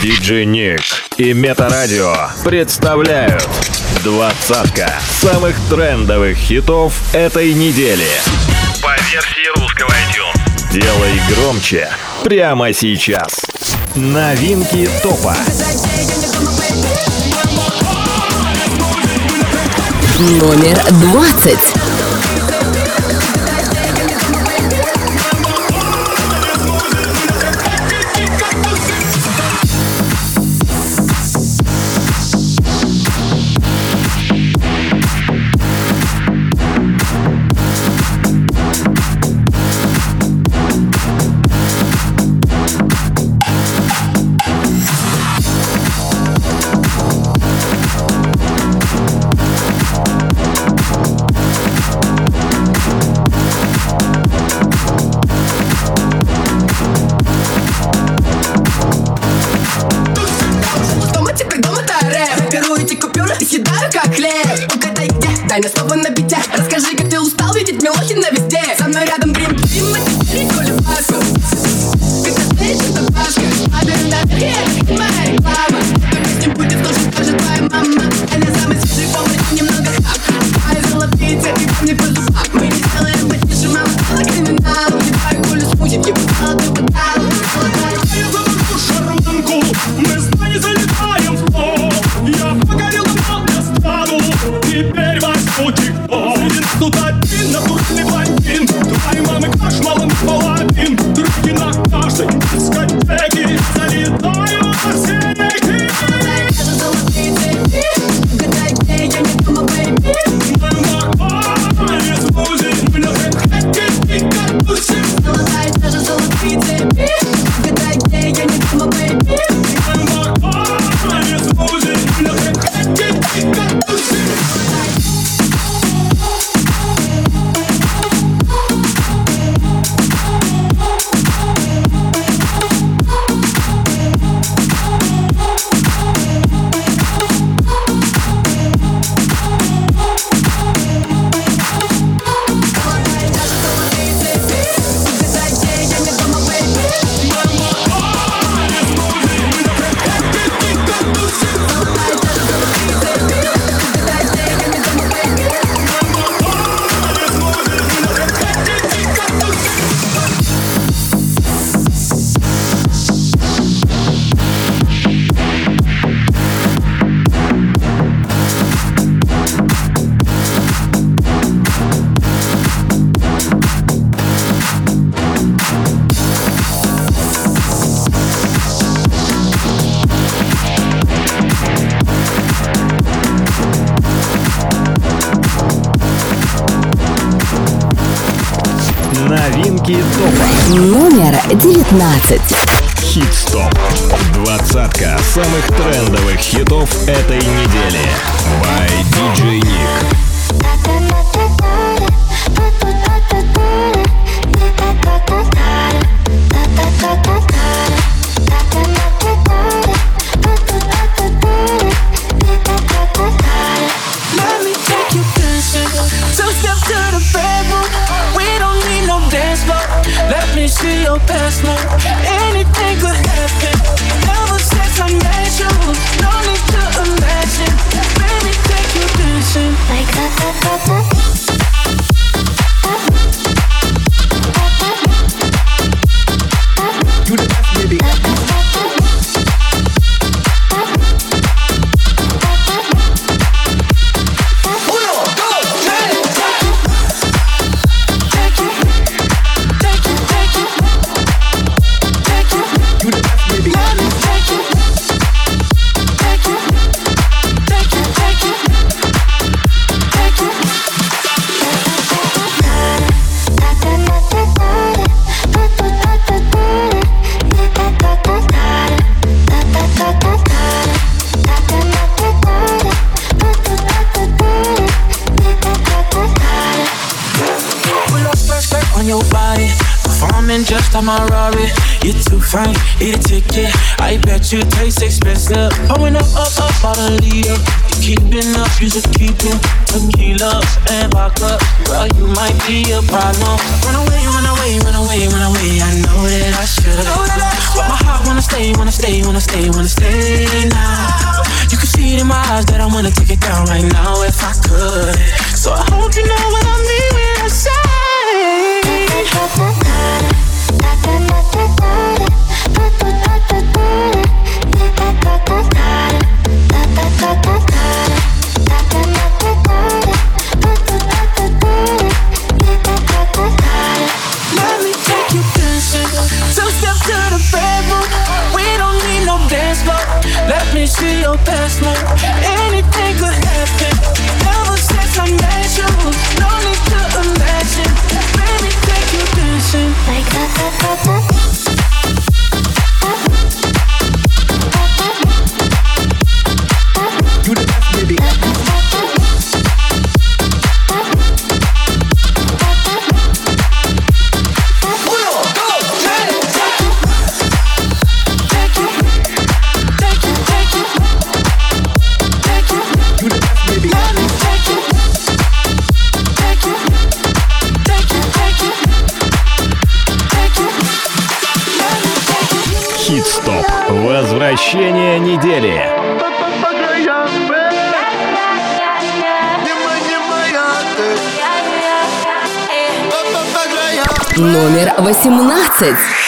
Диджей Ник и Метарадио представляют двадцатка самых трендовых хитов этой недели. По версии русского iTunes. Делай громче прямо сейчас. Новинки топа. Номер двадцать. Masses.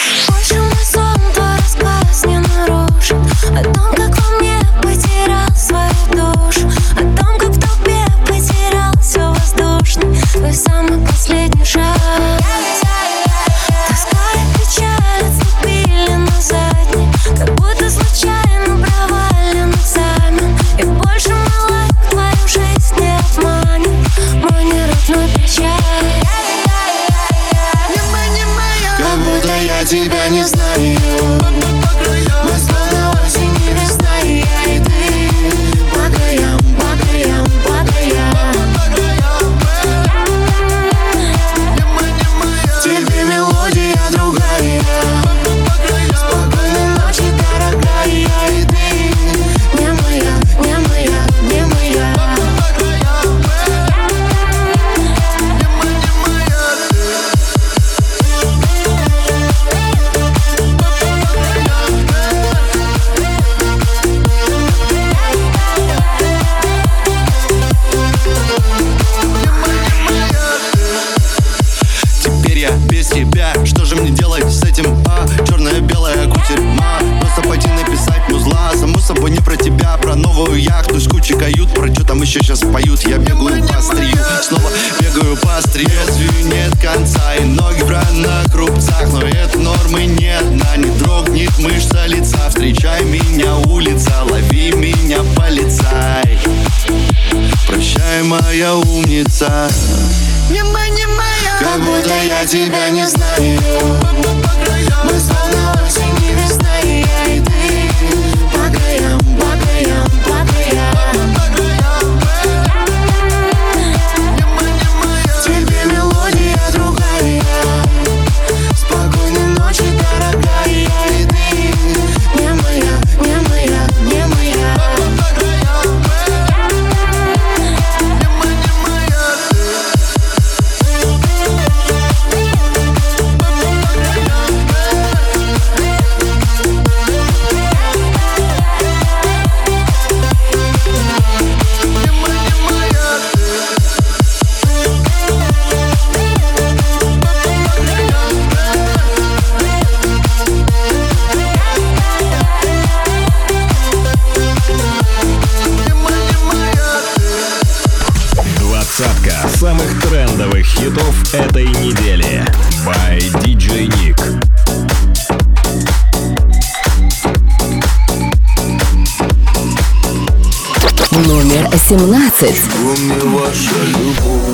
еще сейчас поют Я бегаю по острию, снова бегаю по острезвию Нет конца? И ноги в на крупцах Но это нормы нет, на не дрогнет мышца лица. Встречай меня, улица, лови меня, полицай. Прощай, моя умница. Не моя, не моя Как будто я тебя не знаю. Мы с вами. этой недели by DJ Nick. Номер 17. Кроме ваша любовь.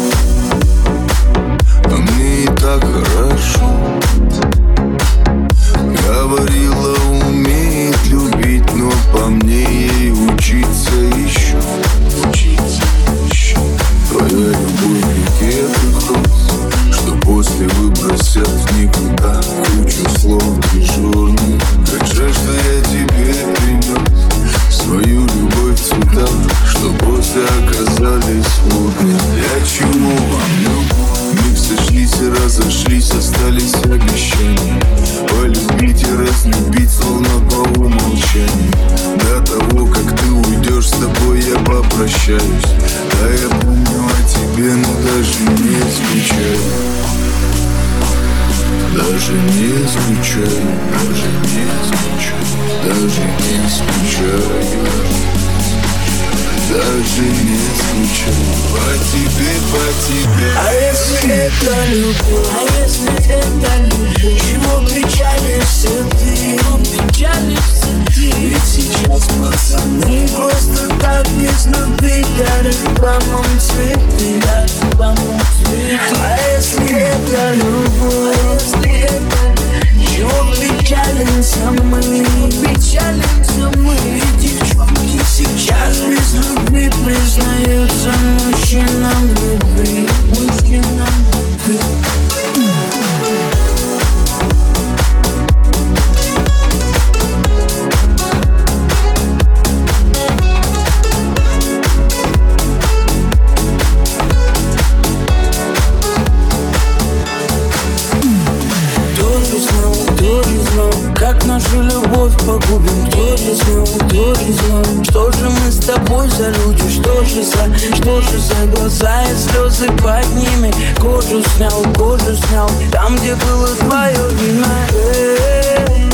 Же за глаза и слезы под ними. Кожу снял, кожу снял, там где было твое вино Эй,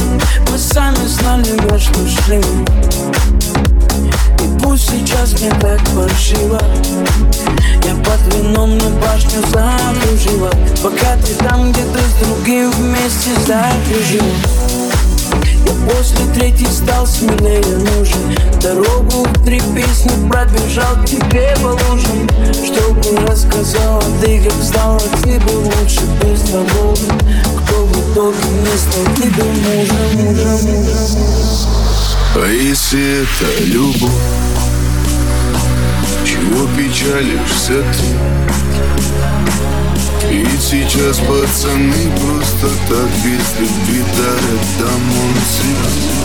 Мы сами знали, во что шли. И пусть сейчас мне так паршиво. Я под вином на башню закружила. Пока ты там где-то с другим вместе закружила Я после третьей стал смелее нужен. Дорогу в три песни пробежал тебе по лужам Чтобы рассказала ты, как стало тебе лучше без того. Кто в итоге не стал тебе мужем, мужем, мужем. А если это любовь Чего печалишься ты? Ведь сейчас пацаны просто так без любви дарят домой цветы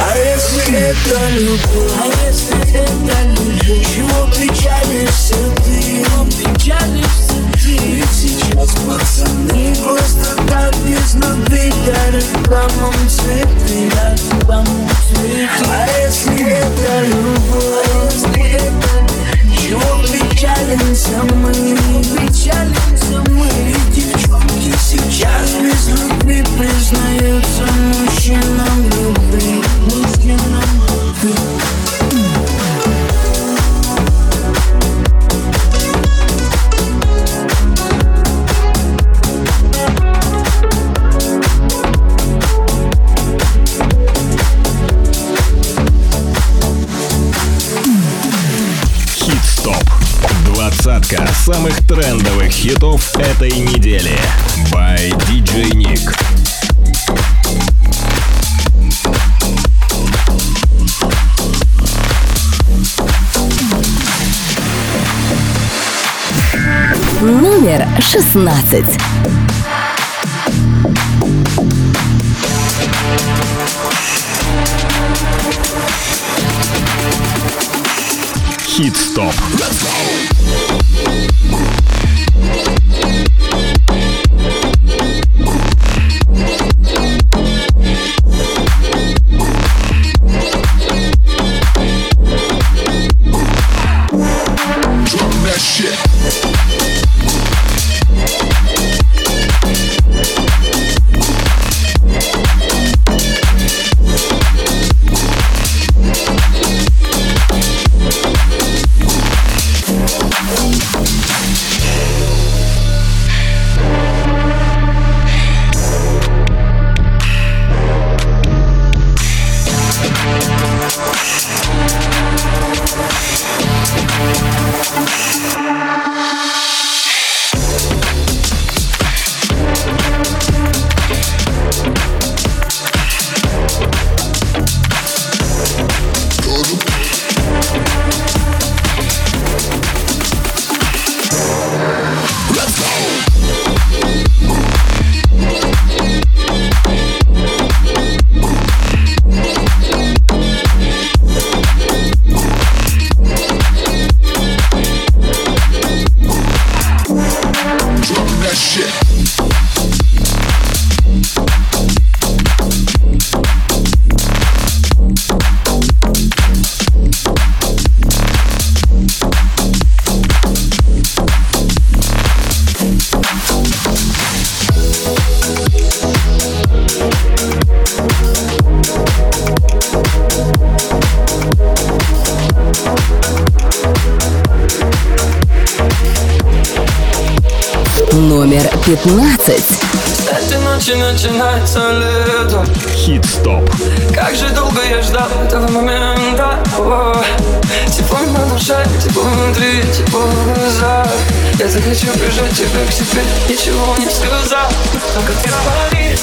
А если это любовь, а если это любовь? Чего печалишься ты, печалишься ты? Ведь сейчас пацаны просто так без любви Дарят вам цветы, дарят вам цветы А если это любовь, а если это чего печалимся мы, печалимся мы Девчонки сейчас без любви признаются мужчинам любви Мужчинам любви Двадцатка самых трендовых хитов этой недели. By DJ Nick. Номер шестнадцать. Хит-стоп. Drum that 15. С этой ночи начинается лето Хит-стоп. Как же долго я ждал этого момента О, Тепло на душе, тепло внутри, тепло в глазах Я захочу прижать тебя к себе, ничего не сказав Только ты пари,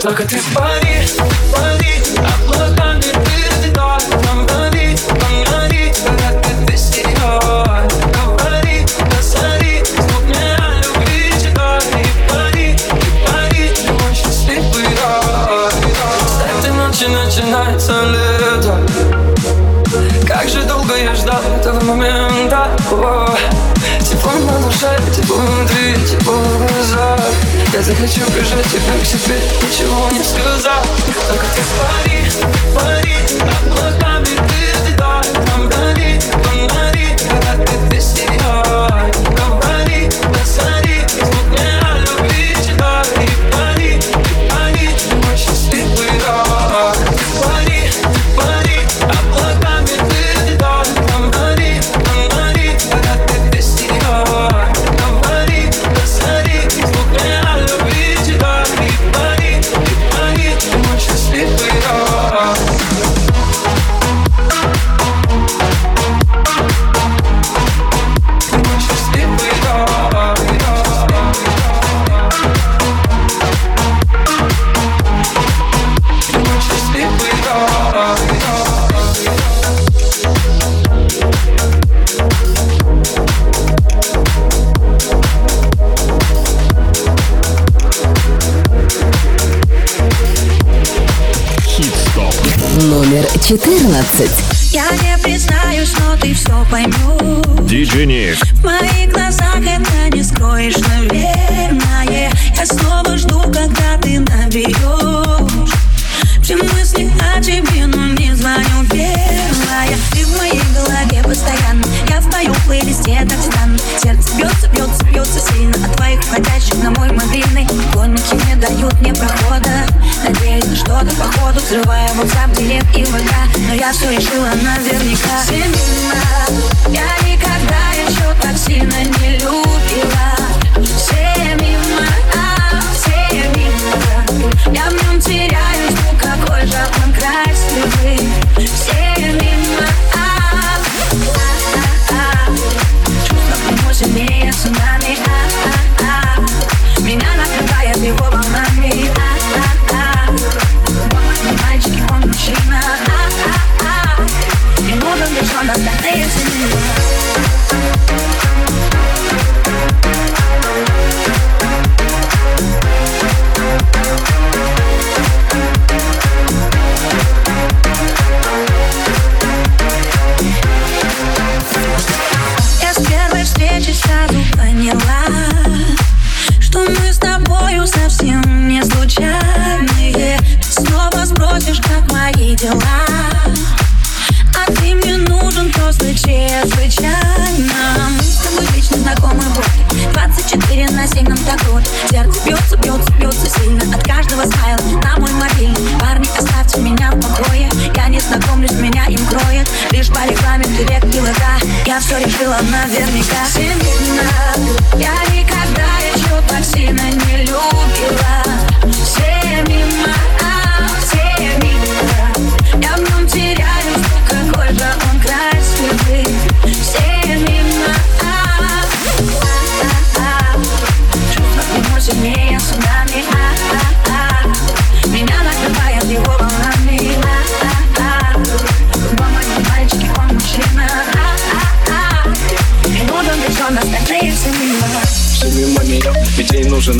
Только ты пари, пари Облаками ты взлетай Фонари, фонари Когда ты без тебя Говори, посмотри Звук мне о любви читай И пари, и пари Мой счастливый рай С этой ночи начинается лето. Как же долго я ждал этого момента. О, Тепло на душе, тепло внутри, тепло в глазах Я захочу прижать тебя к себе, ничего не сказав. Только ты пари, пари, облаками ты взлетай Фонари, фонари, когда 14. Я не признаюсь, но ты все поймешь Диджей Ник. В моих глазах это не скроешь, наверное. Я снова жду, когда ты наберешь Все мысли о тебе, но не звоню первая Ты в моей голове постоянно. Я в твоем плейлисте так стану Сердце бьется Взрывая WhatsApp, директ и ВК Но я все решила наверняка. Мимо Я никогда еще так сильно не любила фристайл на мой мобильный Парни, оставьте меня в покое. Я не знакомлюсь, меня им кроет. Лишь по рекламе директ и лока Я все решила наверняка. Всем я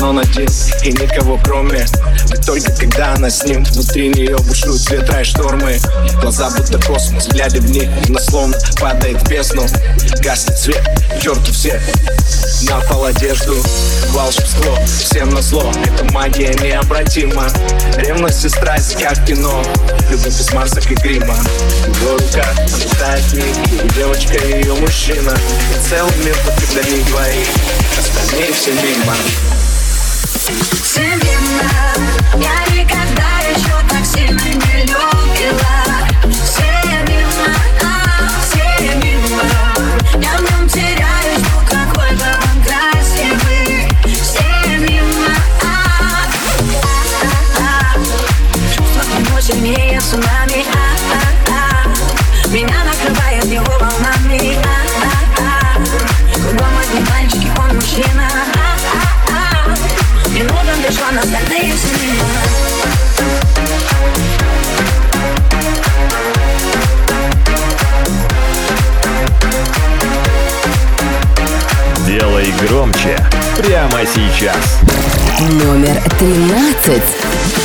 он один И никого кроме Ведь только когда она с ним Внутри нее бушуют ветра и штормы. Глаза будто космос, глядя в них Она словно падает в бездну. Гаснет свет, черти все На пол одежду. Волшебство, всем на зло Это магия необратима. Ревность и страсть, как кино. Любовь без масок и грима. Его рука, она тает миг Девочка и ее мужчина. И целый мир под когда не двоих. Остальные все мимо. Все я никогда еще так сильно не любила. громче прямо сейчас. Номер тринадцать.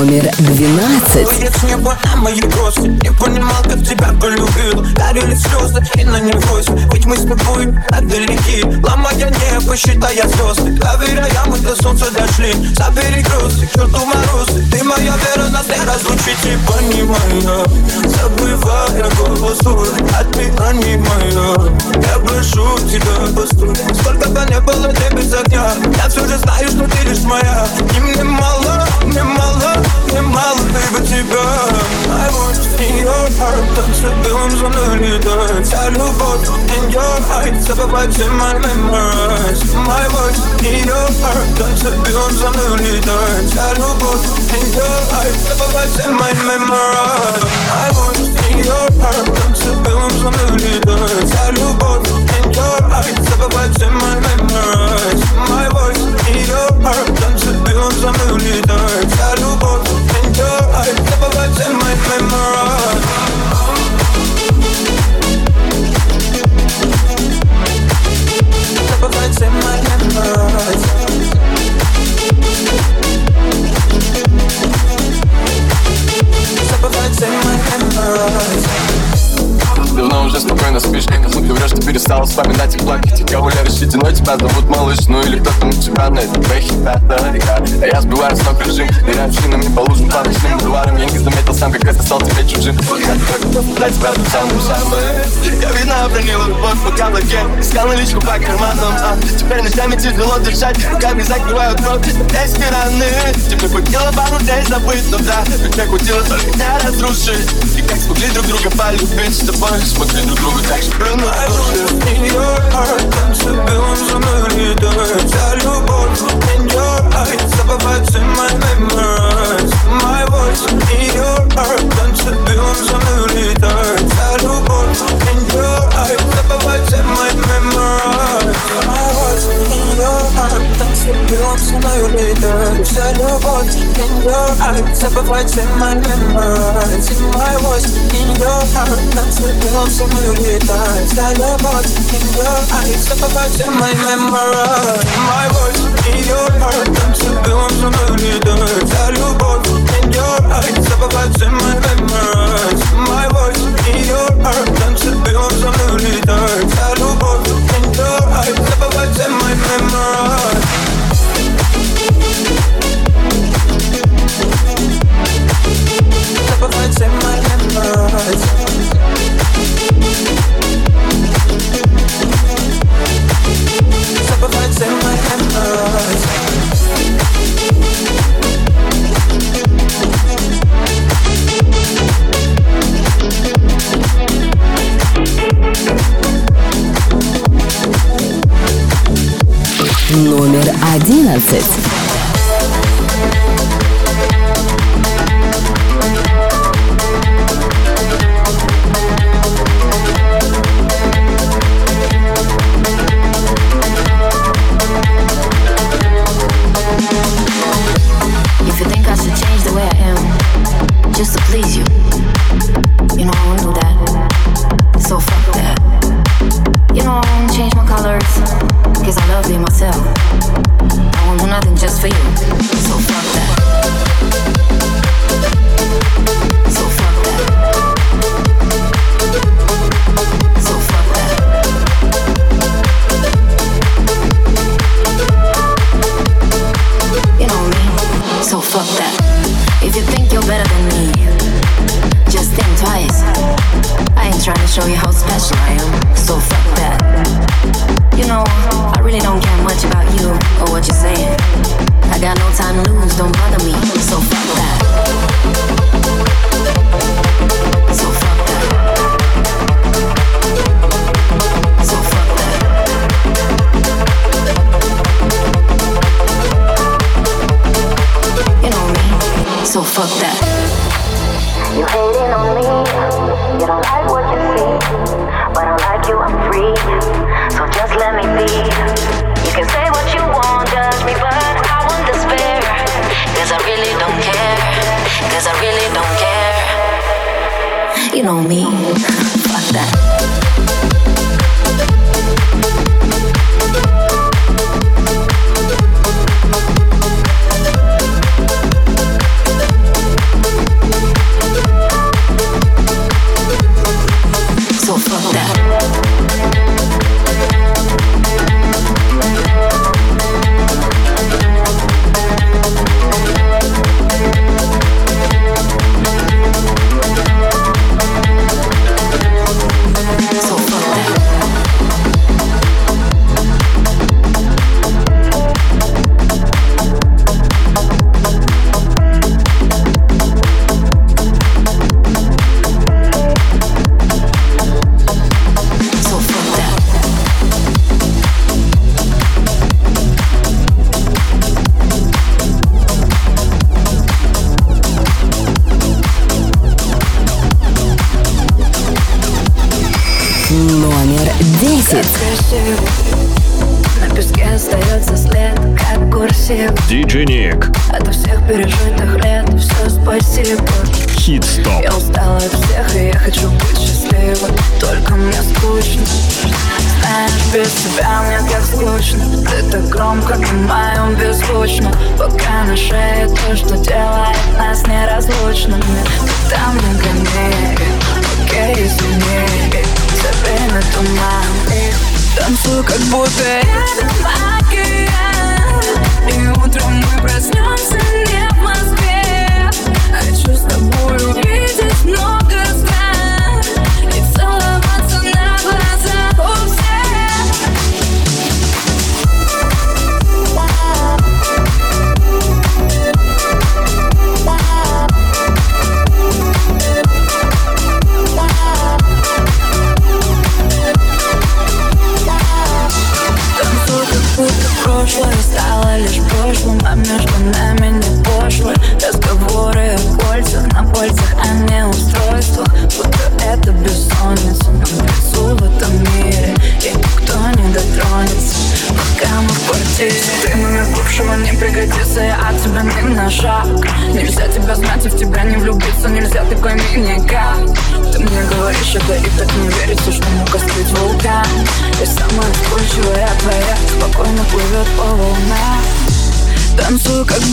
Номер двенадцать. Улиц небо на мои просто Не понимал, как тебя полюбил. Дарили слезы и на нервозе Ведь мы с тобой отдалеки. Ломая небо, считая звезды. Доверяя, мы до солнца дошли. Забери грусти, к черту морозы. Ты моя вера, нас не разлучить. И понимая, забывая голос твой А ты моя Я прошу тебя, постой. Сколько бы не было ты без огня Я все же знаю, что ты лишь моя. И мне мало, мне мало, мне мало ты бы тебя I want in your heart Танцы белым за мной летает Вся любовь in your eyes Забывать все my memories. My voice in your heart Танцы белым за мной летает Вся любовь in your eyes Забывать все my memories. I want in your heart Танцы белым за мной летает Вся любовь in your eyes Забывать все my memories. My voice in your heart Танцы белым за мной летает Вся любовь in your words my might на это твои хита, да, я я сбиваю с ног режим. Ныряю в шинами по лужам по ночным бульварам Я не заметил сам, как это стал тебе чужим. Я готов дать тебя самым самым Я видно обронил любовь по голове Искал наличку по карманам а Теперь ночами тяжело дышать. Руками закрывают рот. Эти раны. Тебе хватило пару дней забыть, но да. Ведь хватило только меня разрушить. И как смогли друг друга полюбить? С тобой Смогли друг другу так же прыгнуть In your heart, танцы белым за мной летает Вся любовь in your eyes Забывать все my memories My voice in your heart, танцы белым за мной летает Вся любовь in your eyes Забывать все my memories My voice in your heart, танцы белым за мной летает Вся любовь in your eyes Забывать все my memories My voice in your heart, танцы белым за мной летает Вся любовь in your eyes Забывать все my memories My voice in your heart, танцы белым за мной летает Вся любовь in your eyes Забывать все my memories My voice in your heart, танцы белым за мной летает Вся любовь in alright. Never was in my memories. Never was in my memories. Never was in my memory. analysis.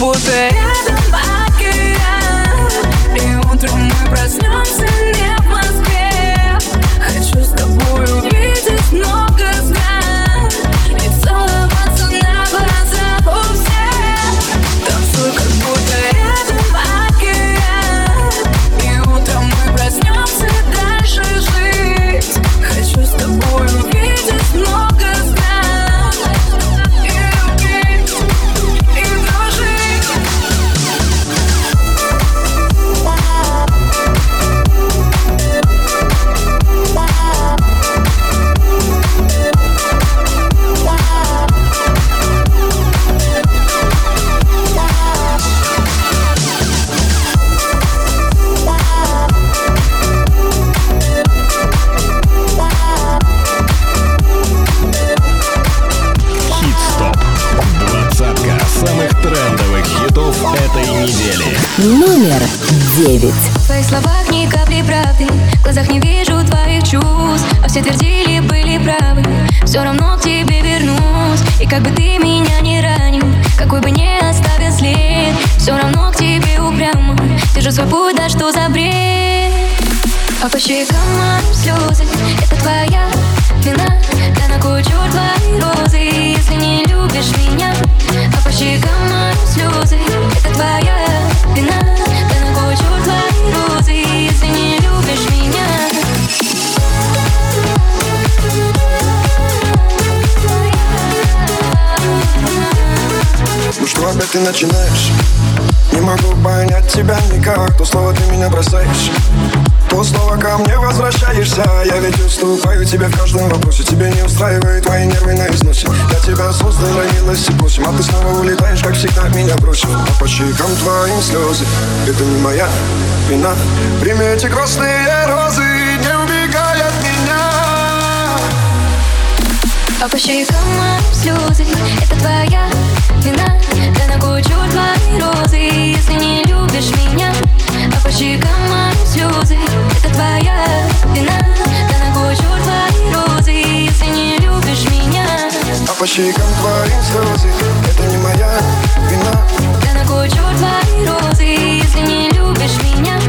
Танцую, как меня не ранил Какой бы не оставил след Все равно к тебе упрямо. Держу свой путь, да что за бред? А по щекам моим слезы Это твоя вина. Да на кой черт твои розы Если не любишь меня? А по щекам моим слезы Это твоя вина. Да на кой черт твои розы Если не любишь меня что опять ты начинаешь? Не могу понять тебя никак То слово ты меня бросаешь. То снова ко мне возвращаешься Я ведь уступаю тебе в каждом вопросе. Тебе не устраивает твои нервы на износе. Я тебя создал, родилась и просим А ты снова улетаешь, как всегда, меня бросив. А по щекам твоим слезы Это не моя вина. Прими эти красные розы А по щекам слезы Это твоя вина. Да на черт твои розы Если не любишь меня. А по щекам слезы Это твоя вина. Да на черт твои розы Если не любишь меня. А по щекам твои слезы Это не моя вина. Да на кой черт мои розы Если не любишь меня?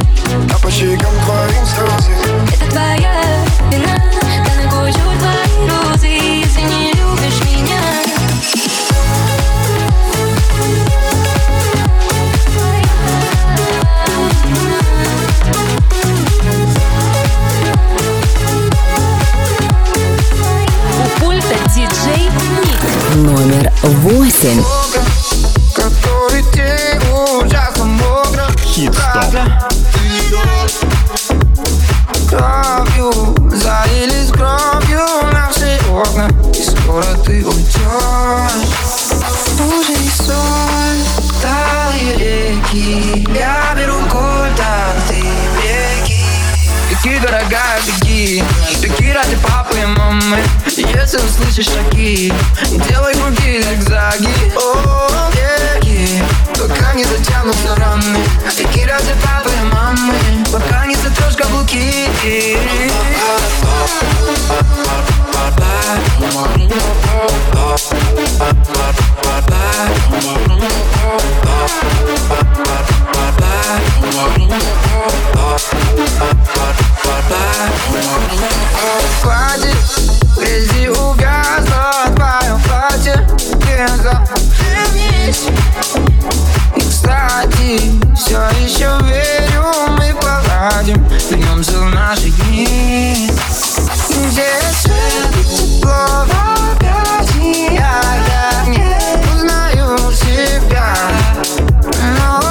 А по щекам твоим слезы Это твоя вина. Да на кой черт мои розы Если не любишь меня? Thank you Диджей Ник. Номер восемь. Хит-стоп. Беги, дорогая, беги. Беги ради папы и мамы Если услышишь шаги Делай круги, зигзаги. О, беги. Пока не затянутся раны. Беги ради папы и мамы Пока не затрешь каблуки Хватит грязи увязла твое платье вернись И, кстати, все еще верю, мы поладим Вернемся в наши дни Где свет, тепло в объятиях Я не узнаю себя Но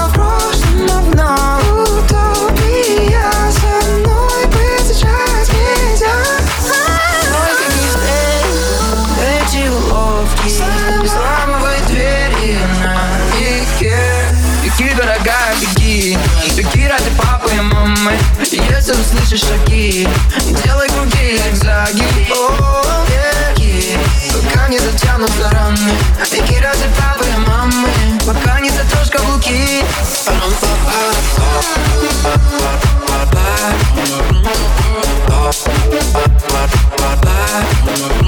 Услышишь шаги. Делай круги, зигзаги беги Пока не затянутся раны Беги ради папы и мамы. Пока не затрешь каблуки. Я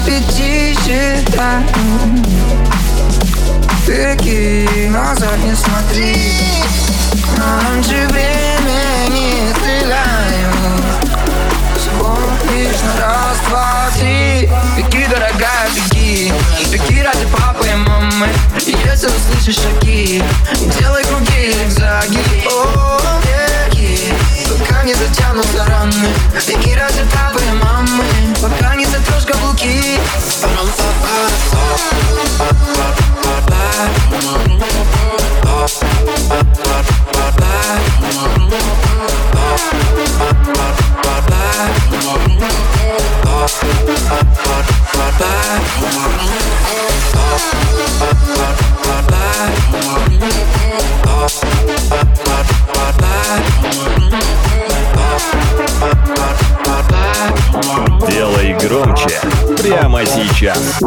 пяти считаю Беги, назад не смотри. Раньше времени стреляю Смотришь на раз, два, три. Беги, дорогая, беги. Беги ради папы и мамы. Если услышишь шаги Делай круги, зигзаги О, беги Пока не затянутся раны. Беги ради папы и мамы. Пока не затрешь каблуки Делай громче прямо сейчас.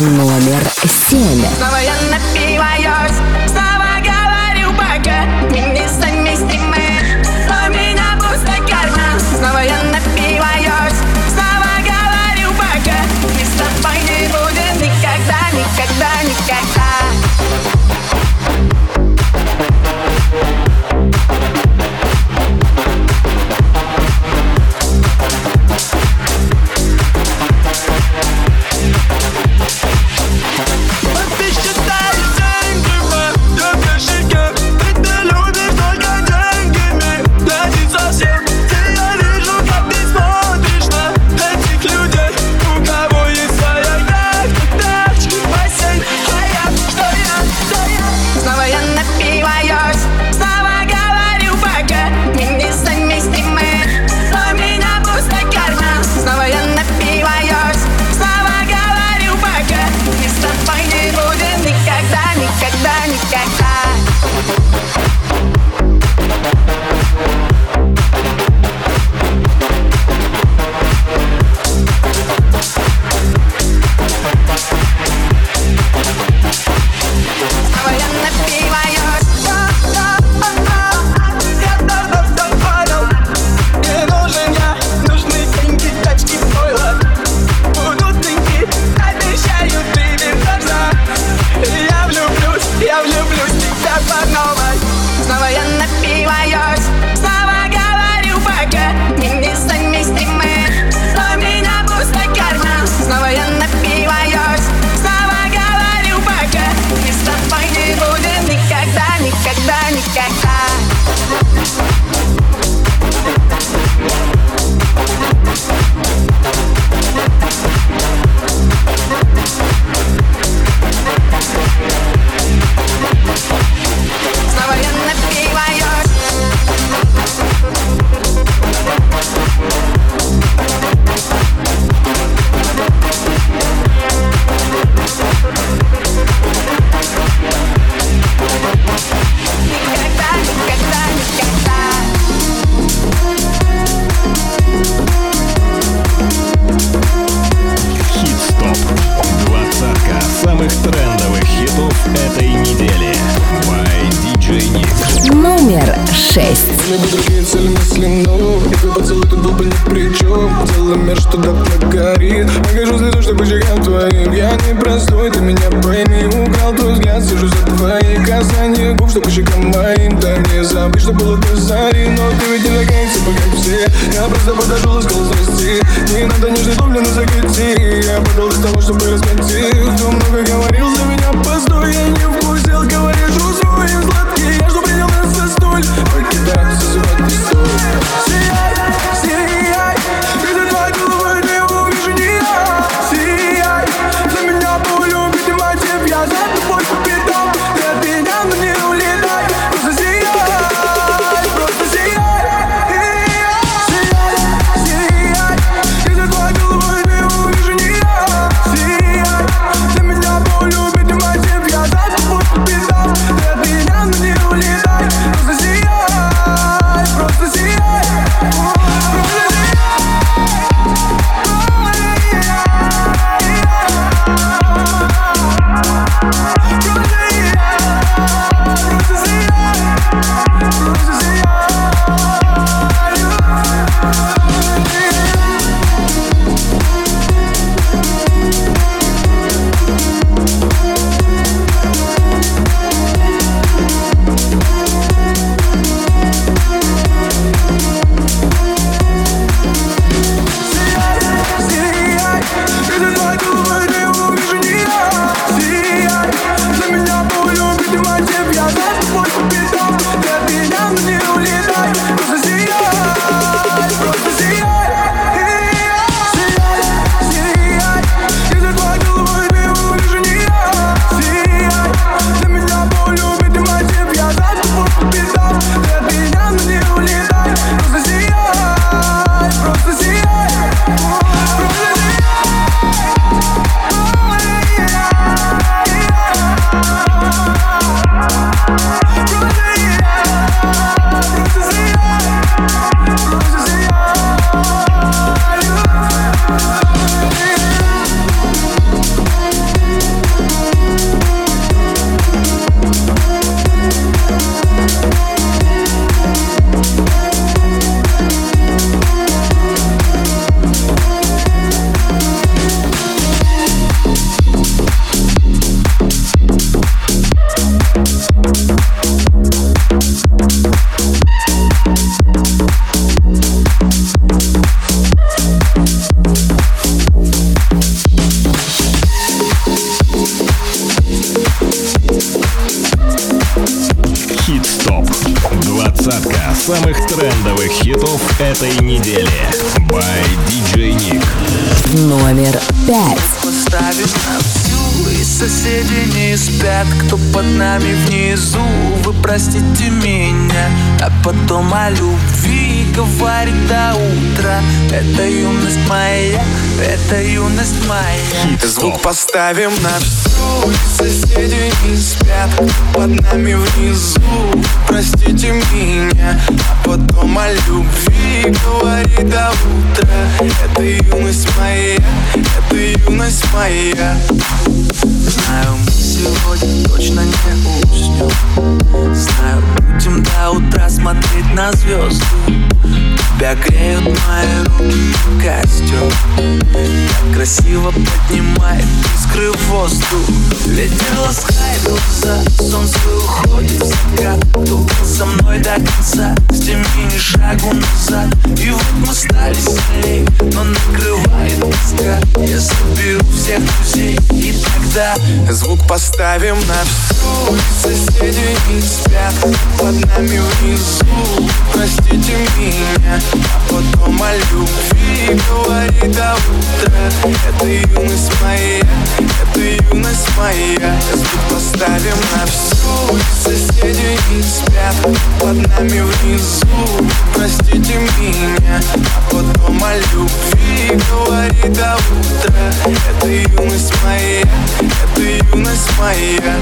Номер семь. Снова я напиваюсь, снова говорю пока Мы Снова я напиваюсь, снова говорю пока Мы с тобой не будем никогда, никогда, никогда Целый мир, что давно горит Покажу слезу, что по твоим Я не простой, ты меня пойми. Украл твой взгляд, сижу за твои касания. Губ, что по щекам моим Да не забыть, что было до зари. Но ты ведь не такая, типа как все Я просто подошел и сказал, здрасте Не надо нежный дом, на закати Я подал из того, чтобы раскатить Кто много говорил за меня, постой. Я не вкусил, говоришь, усвой Сладкий, я что поставим на всю Соседи не спят Под нами внизу. Простите меня А потом о любви Говори до утра. Это юность моя Это юность моя. Знаю, сегодня точно не уснем Знаю, будем до утра смотреть на звезды Тебя греют мои руки костер Так красиво поднимает искры в воздух. Ветер ласкает глаза, солнце уходит в закат. Кто со мной до конца, с теми ни шагу назад. И вот мы стали сильней, но накрывает тоска Я соберу всех друзей и тогда Звук поставим на всю Соседи не спят. Под нами внизу Простите меня А потом о любви Говори до утра Это юность моя Это юность моя. Звук поставим на всю Соседи не спят. Под нами внизу Простите меня А потом о любви Говори до утра Это юность моя Это юность моя моя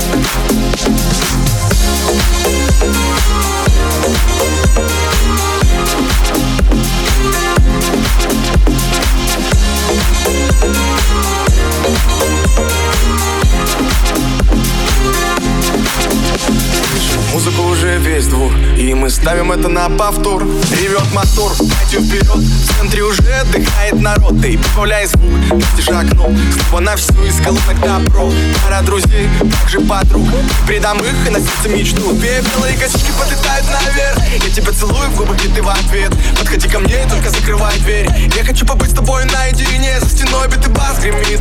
Thank Музыку уже весь двор И мы ставим это на повтор. Ревет мотор, пойдем вперед В центре уже отдыхает народ Ты прибавляй звук, настежь окно. Снова на всю из колонок добро. Пара друзей, также подруг. Предам их и на сердце мечту. Две белые косички подлетают наверх. Я тебя целую в губы, и ты в ответ. Подходи ко мне и только закрывай дверь. Я хочу побыть с тобой наедине. За стеной битый бас гремит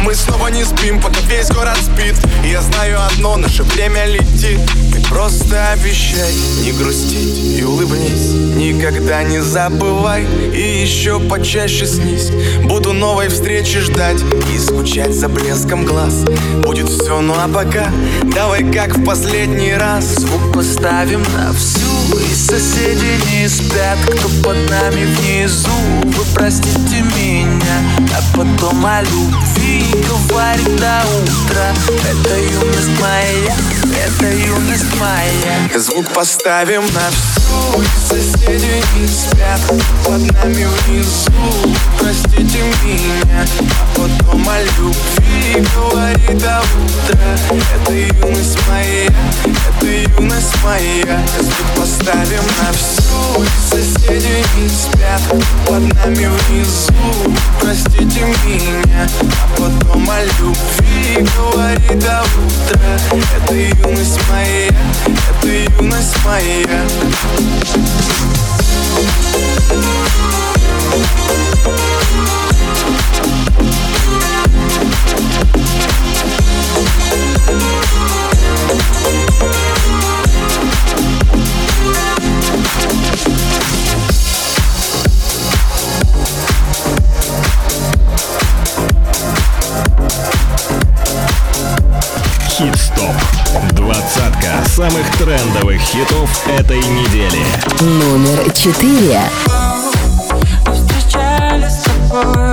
мы снова не спим, пока весь город спит. И я знаю одно, наше время летит. Ты просто обещай не грустить и улыбнись. Никогда не забывай и еще почаще снись. Буду новой встречи ждать и скучать за блеском глаз. Будет все, ну а пока давай как в последний раз. Звук поставим на всю спят Кто под нами внизу, вы простите меня А потом о любви говорим до утра. Это юность моя, это юность моя. Звук поставим на всю Соседи не спят под нами внизу. Простите меня, а потом о любви говори до утра Это юность моя, это юность моя. Звук поставим на всю Соседи не спят под нами внизу. Простите меня, а потом о любви говори до утра Это юность моя, это юность моя Хит-стоп. Самых трендовых хитов этой недели. Номер четыре. Встречались с тобой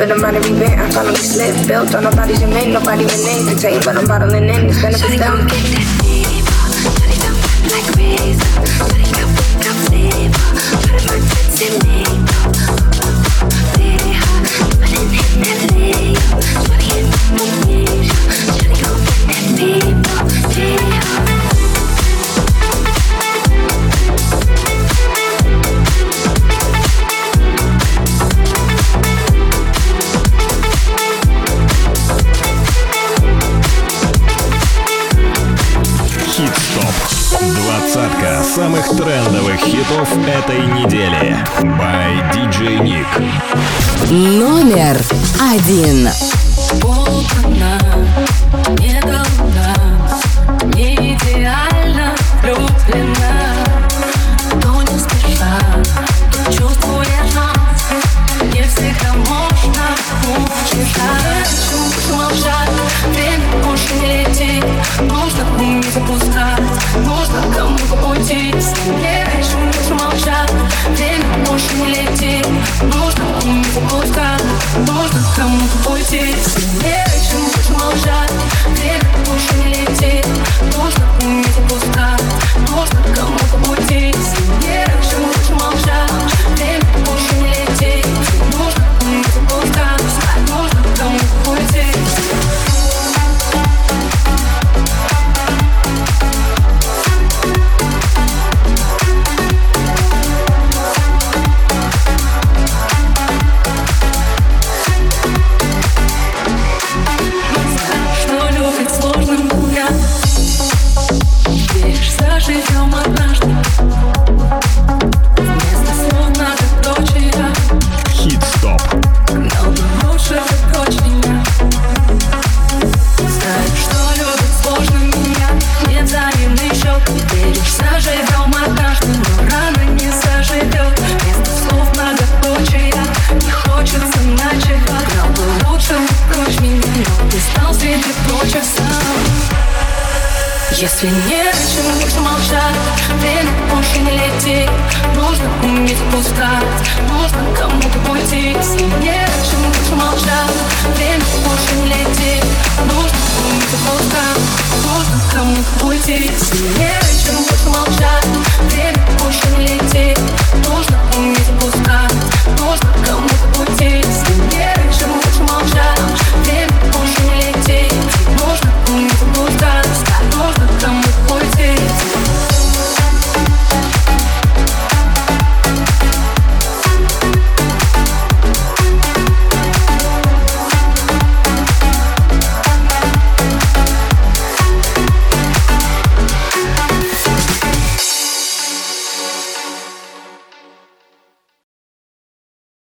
Feeling be revenge, I finally slipped. Built on nobody's name, nobody name the tape, but I'm bottling in. It's benefits down.